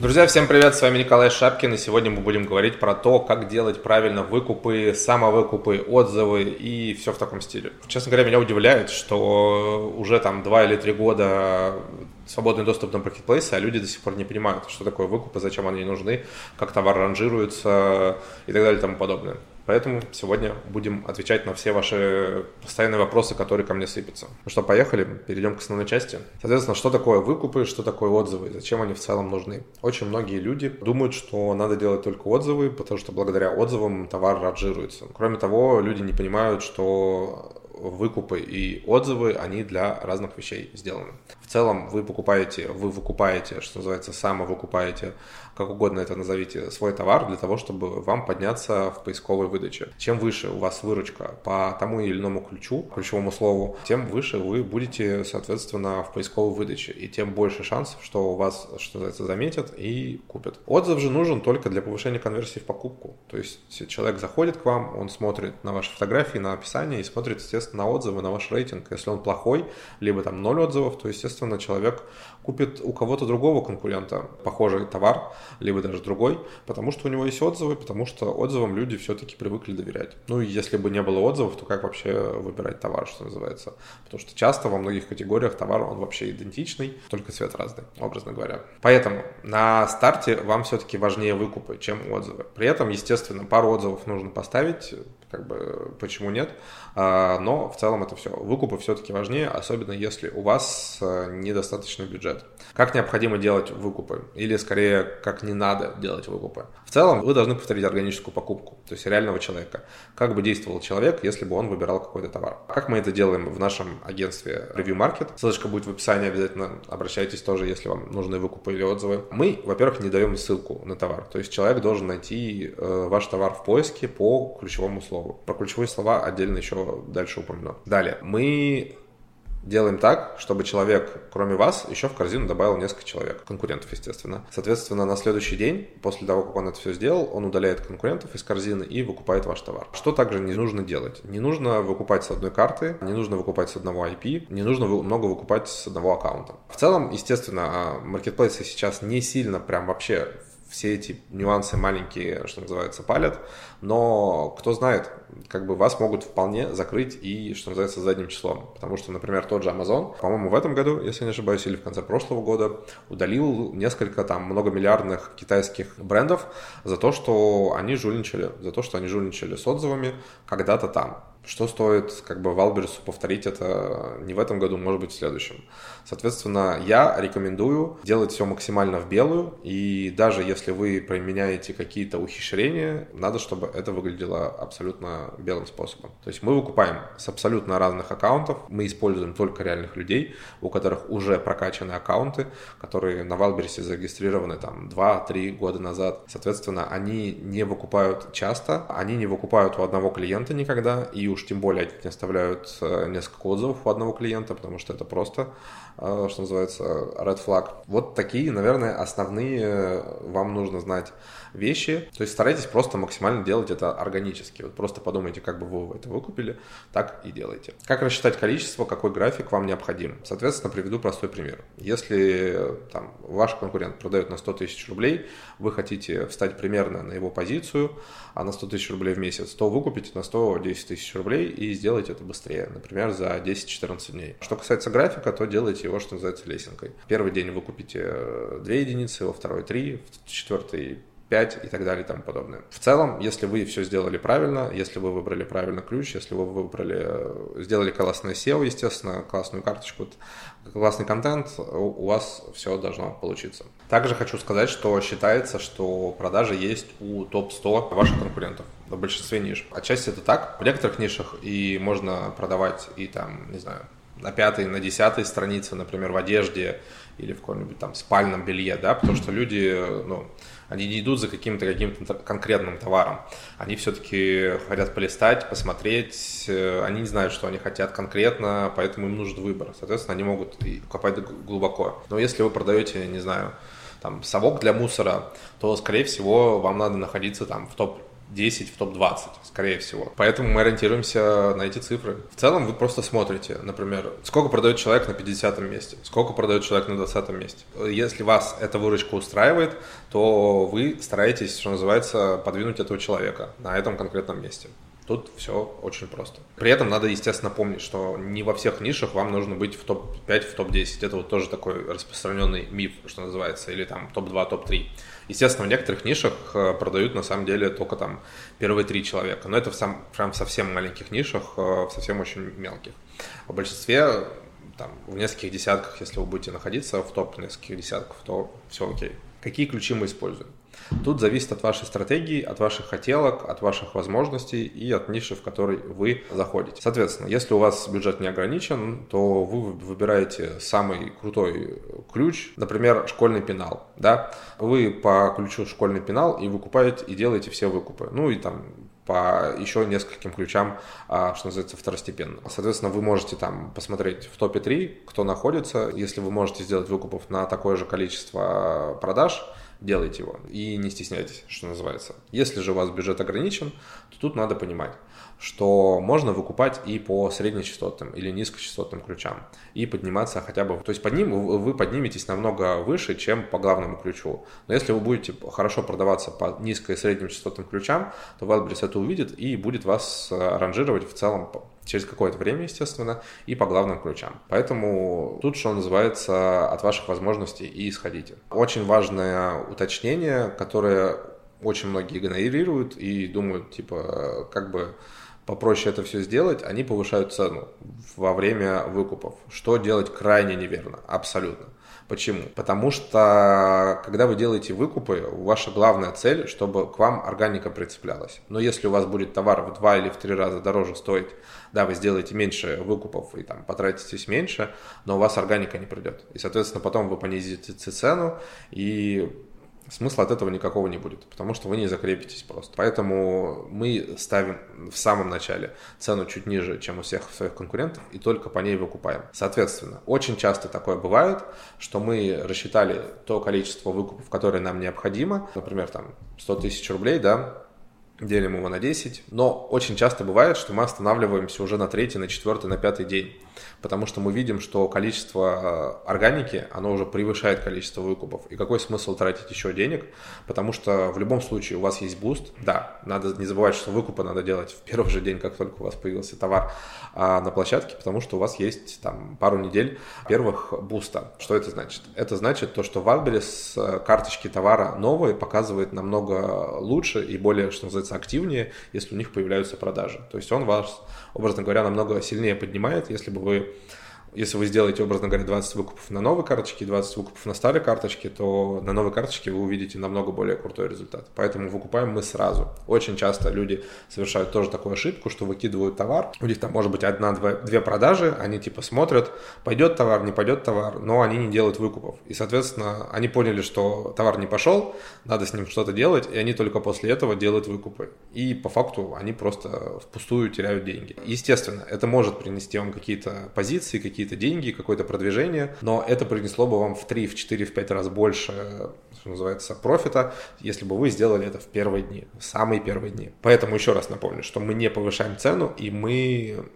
Друзья, всем привет, с вами Николай Шапкин, и сегодня мы будем говорить про то, как делать правильно выкупы, самовыкупы, отзывы и все в таком стиле. Честно говоря, меня удивляет, что уже там два или три года свободный доступ на маркетплейсы, а люди до сих пор не понимают, что такое выкупы, зачем они нужны, как товар ранжируется и так далее и тому подобное. Поэтому сегодня будем отвечать на все ваши постоянные вопросы, которые ко мне сыпятся. Ну что, поехали, перейдем к основной части. Соответственно, что такое выкупы, что такое отзывы, зачем они в целом нужны. Очень многие люди думают, что надо делать только отзывы, потому что благодаря отзывам товар ранжируется. Кроме того, люди не понимают, что выкупы и отзывы, они для разных вещей сделаны. В целом вы покупаете, вы выкупаете, что называется, самовыкупаете как угодно это назовите, свой товар для того, чтобы вам подняться в поисковой выдаче. Чем выше у вас выручка по тому или иному ключу, ключевому слову, тем выше вы будете, соответственно, в поисковой выдаче, и тем больше шансов, что у вас, что называется, заметят и купят. Отзыв же нужен только для повышения конверсии в покупку. То есть человек заходит к вам, он смотрит на ваши фотографии, на описание и смотрит, естественно, на отзывы, на ваш рейтинг. Если он плохой, либо там ноль отзывов, то, естественно, человек купит у кого-то другого конкурента похожий товар, либо даже другой, потому что у него есть отзывы, потому что отзывам люди все-таки привыкли доверять. Ну если бы не было отзывов, то как вообще выбирать товар, что называется? Потому что часто во многих категориях товар, он вообще идентичный, только цвет разный, образно говоря. Поэтому на старте вам все-таки важнее выкупы, чем отзывы. При этом, естественно, пару отзывов нужно поставить, как бы почему нет, а, но в целом это все. Выкупы все-таки важнее, особенно если у вас э, недостаточный бюджет. Как необходимо делать выкупы? Или скорее, как не надо делать выкупы? В целом, вы должны повторить органическую покупку, то есть реального человека. Как бы действовал человек, если бы он выбирал какой-то товар. Как мы это делаем в нашем агентстве Review Market? Ссылочка будет в описании, обязательно обращайтесь тоже, если вам нужны выкупы или отзывы. Мы, во-первых, не даем ссылку на товар, то есть человек должен найти э, ваш товар в поиске по ключевому слову. Про ключевые слова отдельно еще дальше упомяну. Далее, мы делаем так, чтобы человек, кроме вас, еще в корзину добавил несколько человек, конкурентов, естественно. Соответственно, на следующий день, после того, как он это все сделал, он удаляет конкурентов из корзины и выкупает ваш товар. Что также не нужно делать? Не нужно выкупать с одной карты, не нужно выкупать с одного IP, не нужно много выкупать с одного аккаунта. В целом, естественно, а, маркетплейсы сейчас не сильно прям вообще все эти нюансы маленькие, что называется, палят, но кто знает, как бы вас могут вполне закрыть и, что называется, задним числом. Потому что, например, тот же Amazon, по-моему, в этом году, если не ошибаюсь, или в конце прошлого года, удалил несколько там многомиллиардных китайских брендов за то, что они жульничали, за то, что они жульничали с отзывами когда-то там. Что стоит как бы Валберсу повторить это не в этом году, может быть в следующем. Соответственно, я рекомендую делать все максимально в белую, и даже если вы применяете какие-то ухищрения, надо, чтобы это выглядело абсолютно белым способом. То есть мы выкупаем с абсолютно разных аккаунтов, мы используем только реальных людей, у которых уже прокачаны аккаунты, которые на Валберсе зарегистрированы там 2-3 года назад. Соответственно, они не выкупают часто, они не выкупают у одного клиента никогда, и уж тем более не оставляют э, несколько отзывов у одного клиента, потому что это просто, что называется, red flag. Вот такие, наверное, основные э, вам нужно знать вещи. То есть старайтесь просто максимально делать это органически. Вот просто подумайте, как бы вы это выкупили, так и делайте. Как рассчитать количество, какой график вам необходим? Соответственно, приведу простой пример. Если там, ваш конкурент продает на 100 тысяч рублей, вы хотите встать примерно на его позицию, а на 100 тысяч рублей в месяц, то выкупите на 110 тысяч рублей и сделайте это быстрее, например, за 10-14 дней. Что касается графика, то делайте его, что называется, лесенкой. Первый день вы купите 2 единицы, во второй 3, в четвертый 5 и так далее и тому подобное. В целом, если вы все сделали правильно, если вы выбрали правильно ключ, если вы выбрали, э, сделали классное SEO, естественно, классную карточку, классный контент, у вас все должно получиться. Также хочу сказать, что считается, что продажи есть у топ-100 ваших конкурентов в большинстве ниш. Отчасти это так. В некоторых нишах и можно продавать и там, не знаю, на пятой, на десятой странице, например, в одежде или в каком-нибудь там спальном белье, да, потому что люди, ну, они не идут за каким-то каким-то конкретным товаром. Они все-таки хотят полистать, посмотреть, э, они не знают, что они хотят конкретно, поэтому им нужен выбор. Соответственно, они могут копать глубоко. Но если вы продаете, не знаю, там, совок для мусора, то, скорее всего, вам надо находиться там в топ топ-10, в топ-20, скорее всего. Поэтому мы ориентируемся на эти цифры. В целом вы просто смотрите, например, сколько продает человек на 50 месте, сколько продает человек на 20 месте. Если вас эта выручка устраивает, то вы стараетесь, что называется, подвинуть этого человека на этом конкретном месте. Тут все очень просто. При этом надо, естественно, помнить, что не во всех нишах вам нужно быть в топ-5, в топ-10. Это вот тоже такой распространенный миф, что называется, или там топ-2, топ-3. Естественно, в некоторых нишах э, продают на самом деле только там первые три человека. Но это в сам, прям совсем маленьких нишах, э, в совсем очень мелких. В большинстве там, в нескольких десятках, если вы будете находиться в топ нескольких десятков, то все окей. Какие ключи мы используем? Тут зависит от вашей стратегии, от ваших хотелок, от ваших возможностей и от ниши, в которой вы заходите. Соответственно, если у вас бюджет не ограничен, то вы выбираете самый крутой ключ, например, школьный пенал. Да? Вы по ключу школьный пенал и выкупаете, и делаете все выкупы. Ну и там по еще нескольким ключам, а, что называется, второстепенно. Соответственно, вы можете там посмотреть в топе 3, кто находится. Если вы можете сделать выкупов на такое же количество продаж, делайте его и не стесняйтесь, что называется. Если же у вас бюджет ограничен, то тут надо понимать, что можно выкупать и по среднечастотным или низкочастотным ключам и подниматься хотя бы, то есть под ним вы подниметесь намного выше, чем по главному ключу. Но если вы будете хорошо продаваться по низко и средним частотным ключам, то Wildberries это увидит и будет вас э, ранжировать в целом через какое-то время, естественно, и по главным ключам. Поэтому тут, что называется, от ваших возможностей и исходите. Очень важное уточнение, которое очень многие игнорируют и думают, типа, как бы попроще это все сделать, они повышают цену во время выкупов. Что делать крайне неверно, абсолютно. Почему? Потому что, когда вы делаете выкупы, ваша главная цель, чтобы к вам органика прицеплялась. Но если у вас будет товар в два или в три раза дороже стоить, да, вы сделаете меньше выкупов и там потратитесь меньше, но у вас органика не придет. И, соответственно, потом вы понизите цену, и смысла от этого никакого не будет, потому что вы не закрепитесь просто. Поэтому мы ставим в самом начале цену чуть ниже, чем у всех своих конкурентов, и только по ней выкупаем. Соответственно, очень часто такое бывает, что мы рассчитали то количество выкупов, которое нам необходимо, например, там 100 тысяч рублей, да, делим его на 10, но очень часто бывает, что мы останавливаемся уже на третий, на четвертый, на пятый день потому что мы видим, что количество э, органики, оно уже превышает количество выкупов. И какой смысл тратить еще денег? Потому что в любом случае у вас есть буст. Да, надо не забывать, что выкупы надо делать в первый же день, как только у вас появился товар а, на площадке, потому что у вас есть там пару недель первых буста. Что это значит? Это значит то, что Wildberries э, карточки товара новые показывает намного лучше и более, что называется, активнее, если у них появляются продажи. То есть он вас, образно говоря, намного сильнее поднимает, если бы вы если вы сделаете, образно говоря, 20 выкупов на новой карточке и 20 выкупов на старой карточке, то на новой карточке вы увидите намного более крутой результат. Поэтому выкупаем мы сразу. Очень часто люди совершают тоже такую ошибку, что выкидывают товар. У них там может быть одна-две продажи, они типа смотрят, пойдет товар, не пойдет товар, но они не делают выкупов. И, соответственно, они поняли, что товар не пошел, надо с ним что-то делать, и они только после этого делают выкупы. И по факту они просто впустую теряют деньги. Естественно, это может принести вам какие-то позиции, какие какие-то деньги, какое-то продвижение, но это принесло бы вам в 3, в 4, в 5 раз больше, что называется, профита, если бы вы сделали это в первые дни, в самые первые дни. Поэтому еще раз напомню, что мы не повышаем цену, и мы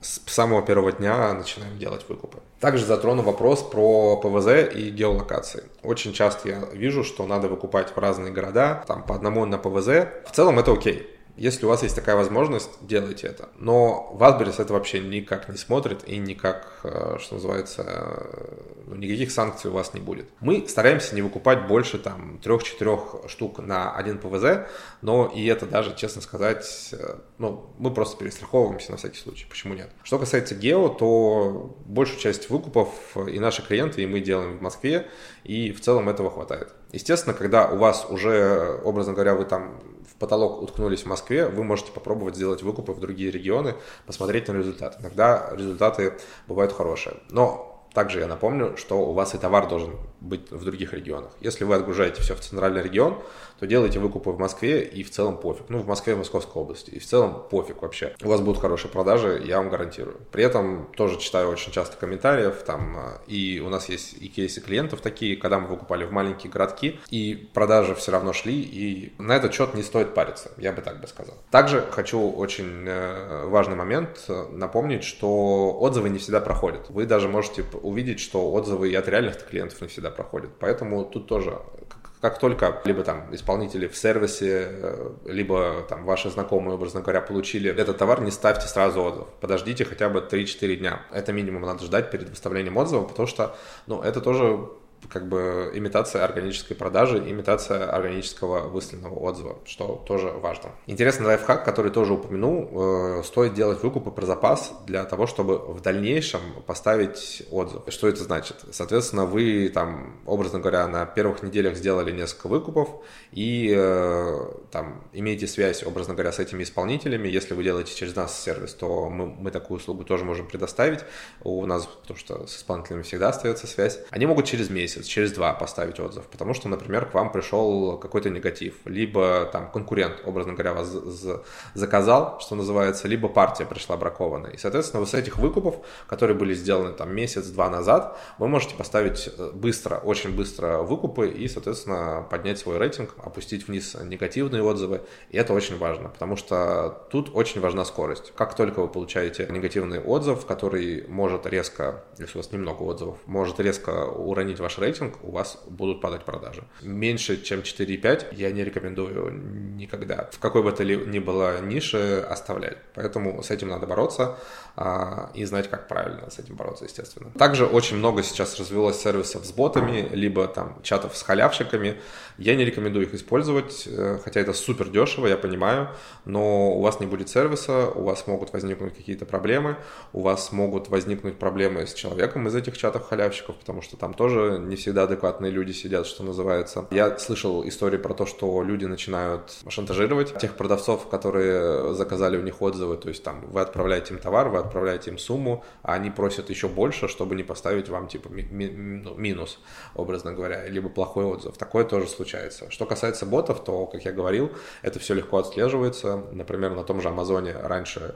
с самого первого дня начинаем делать выкупы. Также затрону вопрос про ПВЗ и геолокации. Очень часто я вижу, что надо выкупать в разные города, там по одному на ПВЗ. В целом это окей. Если у вас есть такая возможность, делайте это. Но Wildberries это вообще никак не смотрит и никак, э, что называется, э, ну, никаких санкций у вас не будет. Мы стараемся не выкупать больше там 3-4 штук на один ПВЗ, но и это даже, честно сказать, э, ну, мы просто перестраховываемся на всякий случай. Почему нет? Что касается гео, то большую часть выкупов и наши клиенты, и мы делаем в Москве, и в целом этого хватает. Естественно, когда у вас уже, образно говоря, вы там потолок уткнулись в Москве, вы можете попробовать сделать выкупы в другие регионы, посмотреть на результат. Иногда результаты бывают хорошие. Но Также я напомню, что у вас и товар должен быть в других регионах. Если вы отгружаете все в центральный регион, то делайте выкупы в Москве и в целом пофиг. Ну, в Москве и Московской области. И в целом пофиг вообще. У вас будут хорошие продажи, я вам гарантирую. При этом тоже читаю очень часто комментариев, там, и у нас есть и кейсы клиентов такие, когда мы выкупали в маленькие городки, и продажи все равно шли, и на этот счет не стоит париться, я бы так бы сказал. Также хочу очень э, важный момент э, напомнить, что отзывы не всегда проходят. Вы даже можете увидеть, что отзывы и от реальных клиентов не всегда проходят. Поэтому тут тоже как только либо там исполнители в сервисе, э, либо там ваши знакомые, образно говоря, получили этот товар, не ставьте сразу отзыв. Подождите хотя бы 3-4 дня. Это минимум надо ждать перед выставлением отзыва, потому что, ну, это тоже как бы имитация органической продажи, имитация органического выставленного отзыва, что тоже важно. Интересный лайфхак, который тоже упомянул, э, стоит делать выкупы про запас для того, чтобы в дальнейшем поставить отзыв. Что это значит? Соответственно, вы там, образно говоря, на первых неделях сделали несколько выкупов и э, там имеете связь, образно говоря, с этими исполнителями. Если вы делаете через нас сервис, то мы, мы такую услугу тоже можем предоставить. У нас, потому что с исполнителями всегда остается связь. Они могут через месяц месяц, через два поставить отзыв, потому что, например, к вам пришел какой-то негатив, либо там конкурент, образно говоря, вас заказал, что называется, либо партия пришла бракованная. И, соответственно, вы с этих выкупов, которые были сделаны там месяц-два назад, вы можете поставить э, быстро, очень быстро выкупы и, соответственно, поднять свой рейтинг, опустить вниз негативные отзывы. И это очень важно, потому что тут очень важна скорость. Как только вы получаете негативный отзыв, который может резко, если у вас немного отзывов, может резко уронить ваш рейтинг, у вас будут падать продажи. Меньше, чем 4,5 я не рекомендую никогда в какой бы то ни было нише оставлять. Поэтому с этим надо бороться а, и знать, как правильно с этим бороться, естественно. Также очень много сейчас развелось сервисов с ботами, либо там чатов с халявщиками. Я не рекомендую их использовать, э, хотя это супер дешево, я понимаю, но у вас не будет сервиса, у вас могут возникнуть какие-то проблемы, у вас могут возникнуть проблемы с человеком из этих чатов халявщиков, потому что там тоже не всегда адекватные люди сидят, что называется. Я слышал истории про то, что люди начинают шантажировать тех продавцов, которые заказали у них отзывы, то есть там вы отправляете им товар, вы отправляете им сумму, а они просят еще больше, чтобы не поставить вам типа ну, минус, образно говоря, либо плохой отзыв. Такое тоже случается. Что касается ботов, то, как я говорил, это все легко отслеживается. Например, на том же Амазоне раньше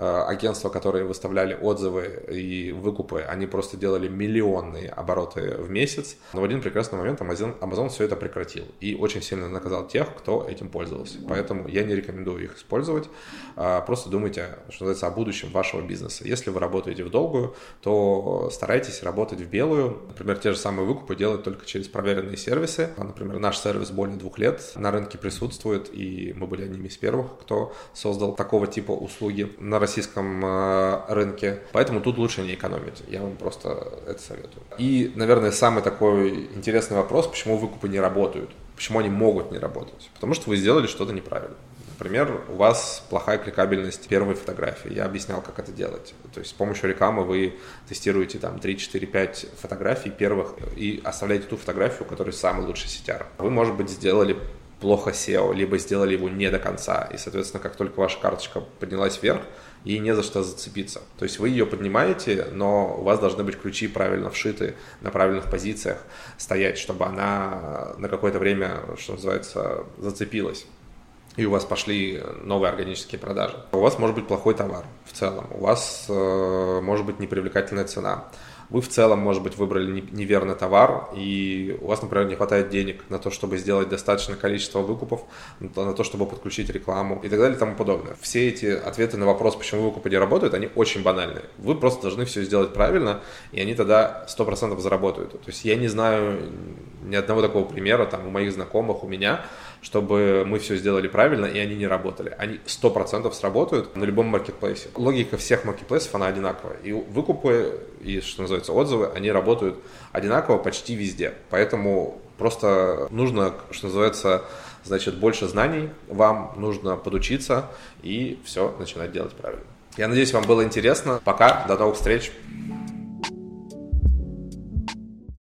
Э, агентства, которые выставляли отзывы и выкупы, они просто делали миллионные обороты в месяц. Но в один прекрасный момент Amazon, Amazon все это прекратил и очень сильно наказал тех, кто этим пользовался. Поэтому я не рекомендую их использовать. А, просто думайте, что называется, о будущем вашего бизнеса. Если вы работаете в долгую, то старайтесь работать в белую. Например, те же самые выкупы делать только через проверенные сервисы. Например, наш сервис более двух лет на рынке присутствует, и мы были одними из первых, кто создал такого типа услуги на российском э, рынке, поэтому тут лучше не экономить. Я вам просто это советую. И, наверное, самый такой интересный вопрос, почему выкупы не работают, почему они могут не работать. Потому что вы сделали что-то неправильно. Например, у вас плохая кликабельность первой фотографии. Я объяснял, как это делать. То есть с помощью рекламы вы тестируете там 3, 4, 5 фотографий первых и оставляете ту фотографию, которая самый лучший CTR. Вы, может быть, сделали плохо SEO, либо сделали его не до конца. И, соответственно, как только ваша карточка поднялась вверх, и не за что зацепиться. То есть вы ее поднимаете, но у вас должны быть ключи правильно вшиты, на правильных позициях стоять, чтобы она на какое-то время, что называется, зацепилась и у вас пошли новые органические продажи. У вас может быть плохой товар в целом, у вас э, может быть непривлекательная цена, вы в целом, может быть, выбрали неверный товар, и у вас, например, не хватает денег на то, чтобы сделать достаточное количество выкупов, на то, чтобы подключить рекламу и так далее и тому подобное. Все эти ответы на вопрос, почему выкупы не работают, они очень банальные. Вы просто должны все сделать правильно, и они тогда 100% заработают. То есть я не знаю ни одного такого примера там у моих знакомых, у меня, чтобы мы все сделали правильно, и они не работали. Они 100% сработают на любом маркетплейсе. Логика всех маркетплейсов, она одинаковая. И выкупы, и, что называется, отзывы, они работают одинаково почти везде. Поэтому просто нужно, что называется, значит, больше знаний вам, нужно подучиться и все начинать делать правильно. Я надеюсь, вам было интересно. Пока, до новых встреч.